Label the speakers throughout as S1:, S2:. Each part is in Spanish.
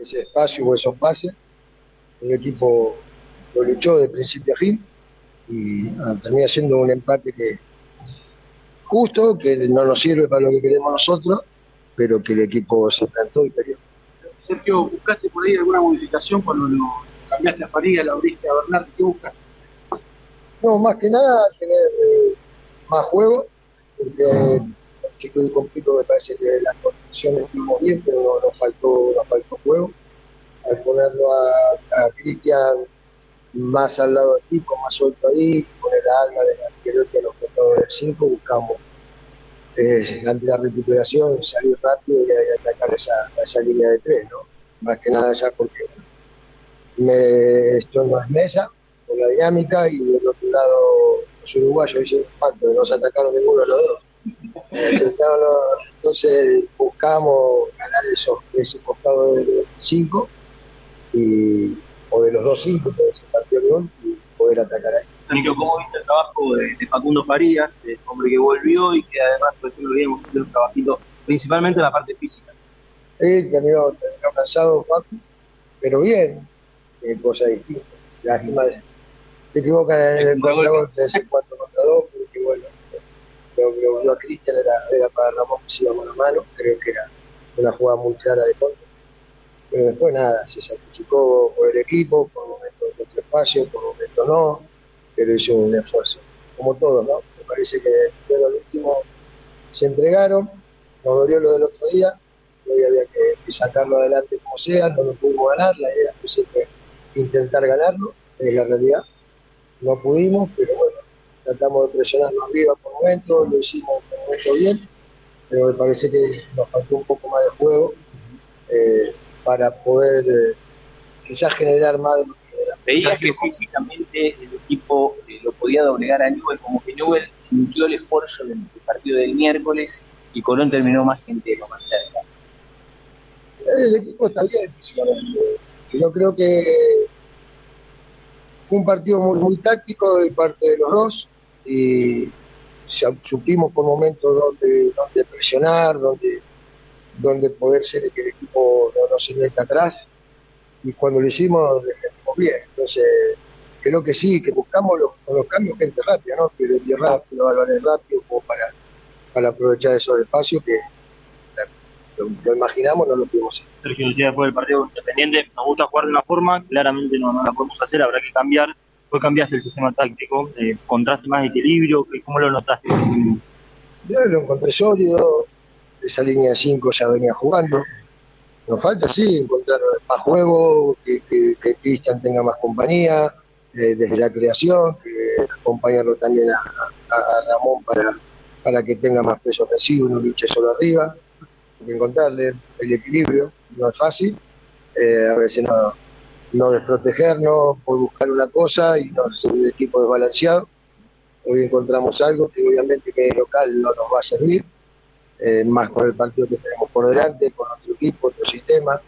S1: ese espacio o esos pases. El equipo lo luchó de principio a fin y termina siendo un empate que justo, que no nos sirve para lo que queremos nosotros, pero que el equipo se plantó y peleó.
S2: Sergio, ¿buscaste por ahí alguna modificación cuando lo cambiaste a Faría, la abriste a Bernardo? ¿Qué buscaste?
S1: No, más que nada tener eh, más juego, porque el chico de Compico me parece que las bien, pero no, faltó, nos faltó juego. Al ponerlo a, Cristian más al lado de Pico, más suelto ahí, poner a Alga de arquero a los del 5, buscamos eh, ante la recuperación salir rápido y, atacar esa, línea de tres, ¿no? Más que nada ya porque me, esto no es mesa, por la dinámica, y del otro lado los uruguayos dicen, ¿cuánto? No se atacaron ninguno de los dos. Entonces buscamos ganar esos, ese costado de 5 y o de los dos cinco, porque se partió el gol, y poder atacar ahí.
S2: Sergio, ¿cómo viste el trabajo de, Facundo Farías, el hombre que volvió y que además recién lo vimos hacer un trabajito, principalmente en la parte física?
S1: Sí, terminó, terminó cansado Facu, pero bien, eh, cosa distinta. Lástima, se equivocan en el contragolpe de ese 4 contra 2, lo a Cristian era, era, para Ramón que se iba mano a mano, creo que era una jugada muy clara de contra. Pero después nada, se sacrificó por el equipo, por momentos de espacio, por momentos no, pero hizo un esfuerzo, como todos, ¿no? Me parece que pero al último se entregaron, nos dolió lo del otro día, hoy había que, sacarlo adelante como sea, no lo pudimos ganar, la idea fue siempre intentar ganarlo, es la realidad. No pudimos, pero bueno, tratamos de presionarlo arriba por momentos, lo hicimos por momento bien, pero me parece que nos faltó un poco más de juego eh, para poder eh, quizás generar más de
S2: Veías que físicamente el equipo eh, lo podía doblegar a Newell, como que Newell sintió el esfuerzo del, partido del miércoles y Colón terminó más entero, más cerca.
S1: El equipo está bien físicamente. Yo creo que fue un partido muy, muy táctico de parte de los dos y supimos por momentos donde presionar, donde, donde poder ser que el equipo no, no se meta atrás y cuando lo hicimos defendimos bien. Entonces, creo que sí, que buscamos los, los cambios gente rápida, ¿no? Pero rápido, balones rápido, como para, para aprovechar esos espacios que lo, imaginamos, no lo pudimos hacer.
S2: Sergio decía después del partido independiente, nos gusta jugar de una forma, claramente no, no la podemos hacer, habrá que cambiar. ¿Fue cambiaste el sistema táctico? Eh, ¿Contraste más equilibrio? ¿Cómo lo notaste?
S1: Yo lo encontré sólido, esa línea de 5 ya venía jugando nos falta, sí, encontrar más juego, que, Cristian tenga más compañía eh, desde la creación, que acompañarlo también a, Ramón para, para que tenga más peso ofensivo no luche solo arriba. Hay que encontrarle el equilibrio, no es fácil. Eh, a veces no, no desprotegernos por buscar una cosa y no ser un equipo desbalanceado. Hoy encontramos algo que obviamente que local no nos va a servir eh, más con el partido que tenemos por delante, con otro equipo, otro sistema.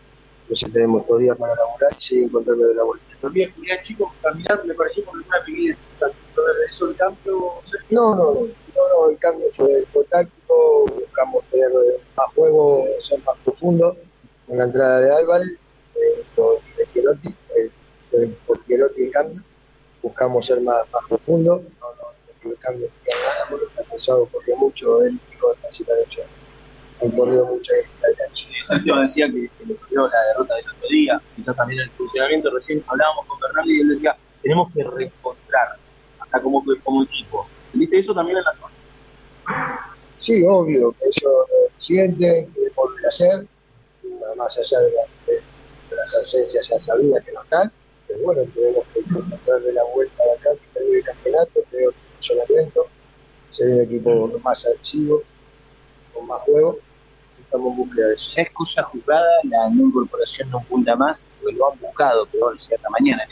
S1: Entonces tenemos dos días para laburar y seguir encontrando de la vuelta.
S2: También, mira, chicos, caminar me pareció como una pequeña ¿Eso el cambio?
S1: No, no, no, no, el cambio fue, táctico, buscamos tener más juego, ser más profundo con la entrada de Álvarez eh, y de Quierotti, eh, por Quierotti el cambio, buscamos ser más, más profundo, no, no, el cambio que ganamos, está cansado porque mucho él así que hecho, han corrido mucho
S2: Sergio decía que, que le corrió la derrota del otro día, quizás también el funcionamiento. Recién hablábamos con Bernardo y él decía: tenemos que reencontrar, hasta como, como equipo. ¿Viste eso también en la zona?
S1: Sí, obvio, que ellos lo sienten, que volver a hacer, más allá de, las ausencias ya sabía que no están, pero bueno, tenemos que encontrarle la vuelta de acá, que tener el campeonato, tener el funcionamiento, ser un equipo más agresivo, con más juego. Estamos en búsqueda de eso.
S2: ¿Ya es cosa jugada la no incorporación de un punta más? Porque lo han buscado, pero cierta mañana.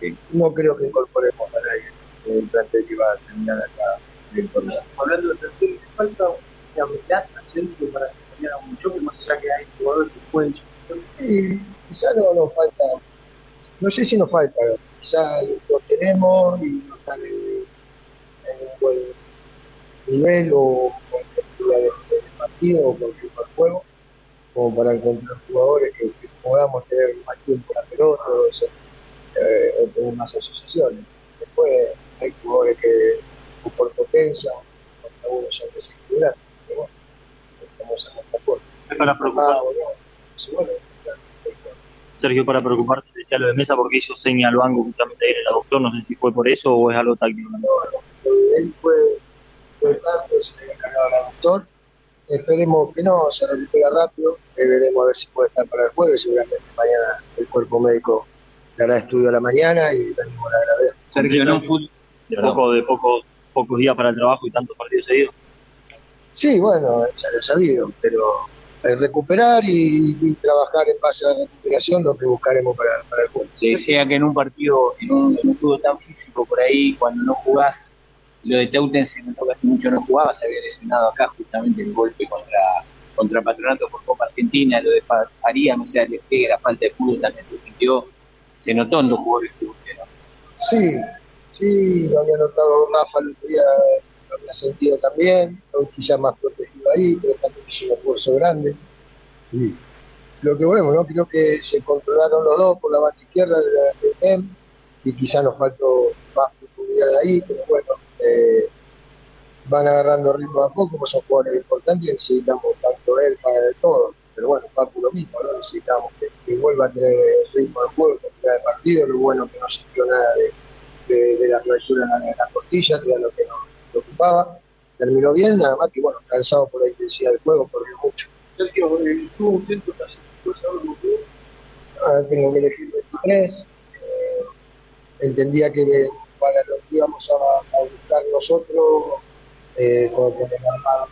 S1: Que... No creo que incorporemos a nadie en el plantel que va a terminar acá en el torneo.
S2: Hablando de plantel, falta esa habilidad centro para acompañar a un choque, más allá que hay jugadores que pueden
S1: Sí, quizá no nos falta, no sé si nos falta, ya lo tenemos y no están en, en un buen nivel o con de, partido o cualquier juego, como para encontrar jugadores que, podamos tener más tiempo la pelota eh, o tener más asociaciones. Después hay jugadores que por potencia, algunos son desequilibrantes, pero bueno, estamos en esta cosa.
S2: Es para preocupar. Sergio, para preocuparse, decía lo de Mesa porque hizo señal al banco justamente ayer el doctor, no sé si fue por eso o es algo táctico.
S1: No, no, él fue, fue el banco, se le había cargado al doctor. Esperemos que no, se recupera rápido, eh, veremos a ver si puede estar para el jueves, seguramente mañana el cuerpo médico le hará estudio a la mañana y venimos a la gravedad.
S2: Sergio, ¿no? Fútbol de poco, de poco, pocos días para el trabajo y tantos partidos seguidos.
S1: Sí, bueno, ya lo he sabido, pero recuperar y, trabajar en base a la recuperación lo que buscaremos para, el juego.
S3: Se decía que en un partido, en un, en tan físico por ahí, cuando no jugás, lo de Teuten se notó que hace mucho no jugaba, se había lesionado acá justamente el golpe contra contra Patronato por Copa Argentina, lo de Faría, no sé, el la falta de fútbol también se sintió, se notó en los jugadores que usted,
S1: Sí, sí, lo había notado Rafa el otro día, había sentido también, hoy quizá más protegido ahí, pero también es un esfuerzo grande. Y lo que volvemos, ¿no? Creo que se controlaron los dos por la banda izquierda de la EM y quizá nos faltó más profundidad ahí, pero bueno, eh, van agarrando ritmo a poco, pues son jugadores importantes y necesitamos tanto él para el todo. Pero bueno, Papu lo mismo, ¿no? necesitamos que, vuelva a tener ritmo de juego, que de partido, lo bueno que no sintió nada de, la fractura en la, costilla, que lo que nos preocupaba. Terminó bien, nada más que bueno, cansado por la intensidad del juego, perdió mucho.
S2: Sergio, tuvo un centro casi,
S1: ah, tengo que elegir 23. Eh, entendía que para lo que íbamos a, a buscar nosotros, eh, con, el armado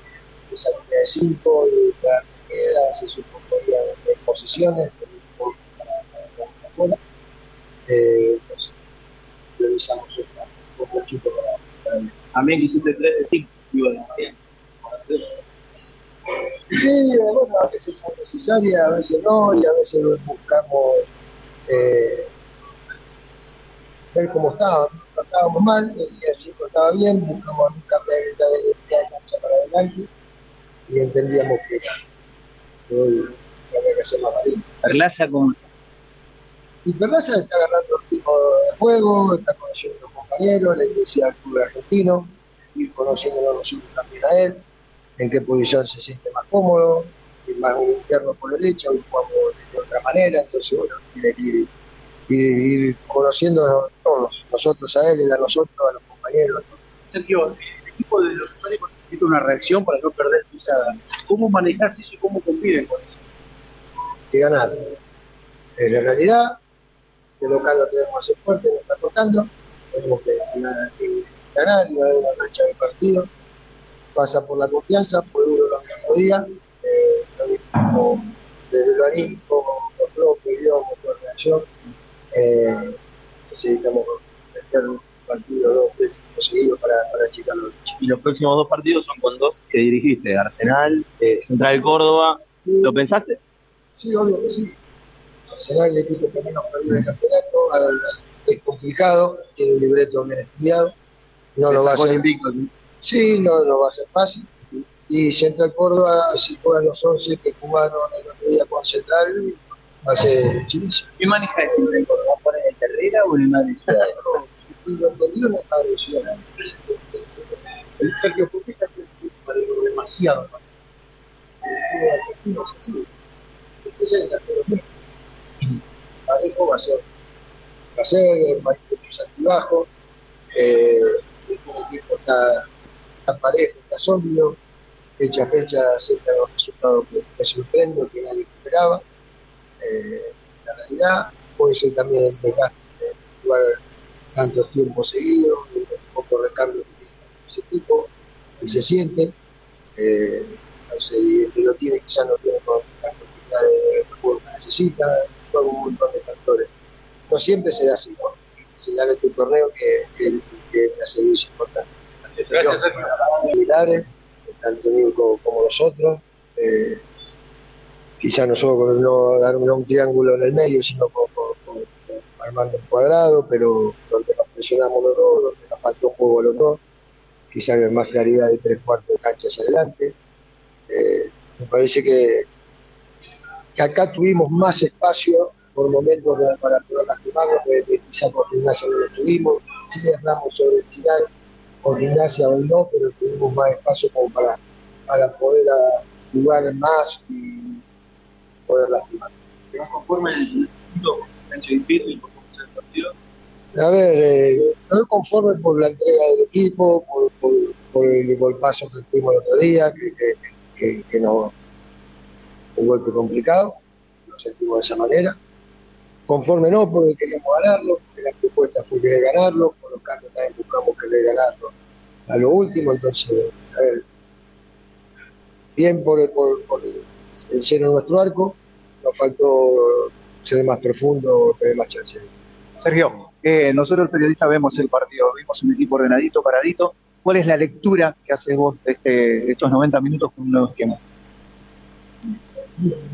S1: de esa línea de 5 y la queda, se suponía de posiciones, para, la bola. Eh, entonces, revisamos otra, otro chico para, para
S2: También quisiste 3 de 5,
S1: Sí, bueno, a veces son necesarias, a veces no, y a veces buscamos eh, ver cómo estaban. No estábamos mal, el día 5 estaba bien, buscamos un cambio de mitad de cancha para adelante y entendíamos que, que hoy había que hacer más.
S3: Perlaza con
S1: y Perlaza está agarrando el ritmo de juego, está conociendo compañeros, la iglesia del club argentino, ir conociéndolo nosotros también a él, en qué posición se siente más cómodo, más un interno por derecha, hoy jugamos de otra manera, entonces bueno, tiene que ir y ir conociendo todos, nosotros a él, él a nosotros, a los compañeros.
S2: Sergio, el equipo de los necesita una reacción para no perder pisada. ¿Cómo manejarse eso y cómo conviven con eso?
S1: Que ganar. En la realidad, de local lo tenemos que hacer fuerte, nos está costando, tenemos que, ganar y ganar una marcha de partido. Pasa por la confianza, fue duro lo que podía, eh, desde lo anímico, mostró, pidió, mostró reacción eh, necesitamos meter un partido, dos, tres seguidos para, para achicarlo.
S2: Y los próximos dos partidos son con dos que dirigiste, Arsenal, eh, Central Córdoba. ¿Lo pensaste?
S1: Sí, obvio que sí. Arsenal, el equipo que menos perdió el campeonato, complicado, tiene un libreto bien estudiado. No lo va a hacer. Sí, no, no va a ser fácil. Y Central Córdoba, si juegan los 11 que jugaron el otro día con Central, hace
S3: chinísimo. ¿Qué maneja de en Córdoba? ¿Por el Terrera o en el Madrid Ciudad?
S1: No, lo entendido en el Madrid Ciudad.
S2: El Sergio, ¿por qué está demasiado?
S1: Así. Ese es el cartero mío. Parejo va a ser, va a ser, muchos altibajos. Eh, el equipo está, está parejo, está sólido. Fecha a fecha siempre hay un resultado que, que sorprende, que nadie esperaba eh, la realidad, puede ser también el desgaste de jugar tantos tiempos seguidos, un poco recambio que tiene ese equipo, y se siente, eh, el que lo tiene quizás no tiene la cantidad de juego que necesita, un montón de factores. No siempre se da así, se da en este torneo que, que, que sido importante.
S2: Gracias,
S1: Similares, tanto Nico como nosotros. Eh, quizá no solo con no dar un triángulo en el medio, sino con, armando un cuadrado, pero donde nos presionamos los dos, donde nos faltó juego a los dos, quizá más claridad de tres cuartos de cancha hacia adelante. Eh, me parece que que acá tuvimos más espacio por momentos para poder lastimarnos, que quizá por gimnasia no lo tuvimos, sí erramos sobre el final, por gimnasia hoy no, pero tuvimos más espacio como para, para poder ah, jugar más y poder lastimar.
S2: ¿Te conforme el cancha difícil por cómo el partido?
S1: A ver, eh, estoy conforme por la entrega del equipo, por, por, por el golpazo que tuvimos el otro día, que, que, que, que no, un golpe complicado, lo sentimos de esa manera. Conforme no, porque queríamos ganarlo, porque la propuesta fue querer ganarlo, con los cambios también buscamos querer ganarlo a lo último, entonces, a ver, bien por, el, por, por el, seno de nuestro arco, nos faltó ser más profundo, tener más chance.
S4: Sergio, eh, nosotros el periodista vemos el partido, vimos un equipo ordenadito, paradito. ¿Cuál es la lectura que haces vos de este, estos 90 minutos con un nuevo esquema?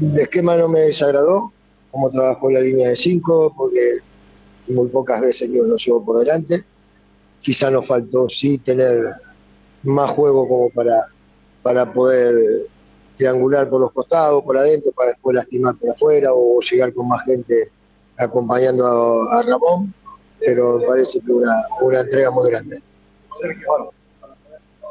S1: El esquema no me desagradó, como trabajó la línea de 5, porque muy pocas veces Dios nos llevó por delante. Quizá nos faltó sí tener más juego como para, para poder triangular por los costados, por adentro, para después lastimar por afuera o llegar con más gente acompañando a, Ramón, pero parece que una, una entrega muy grande.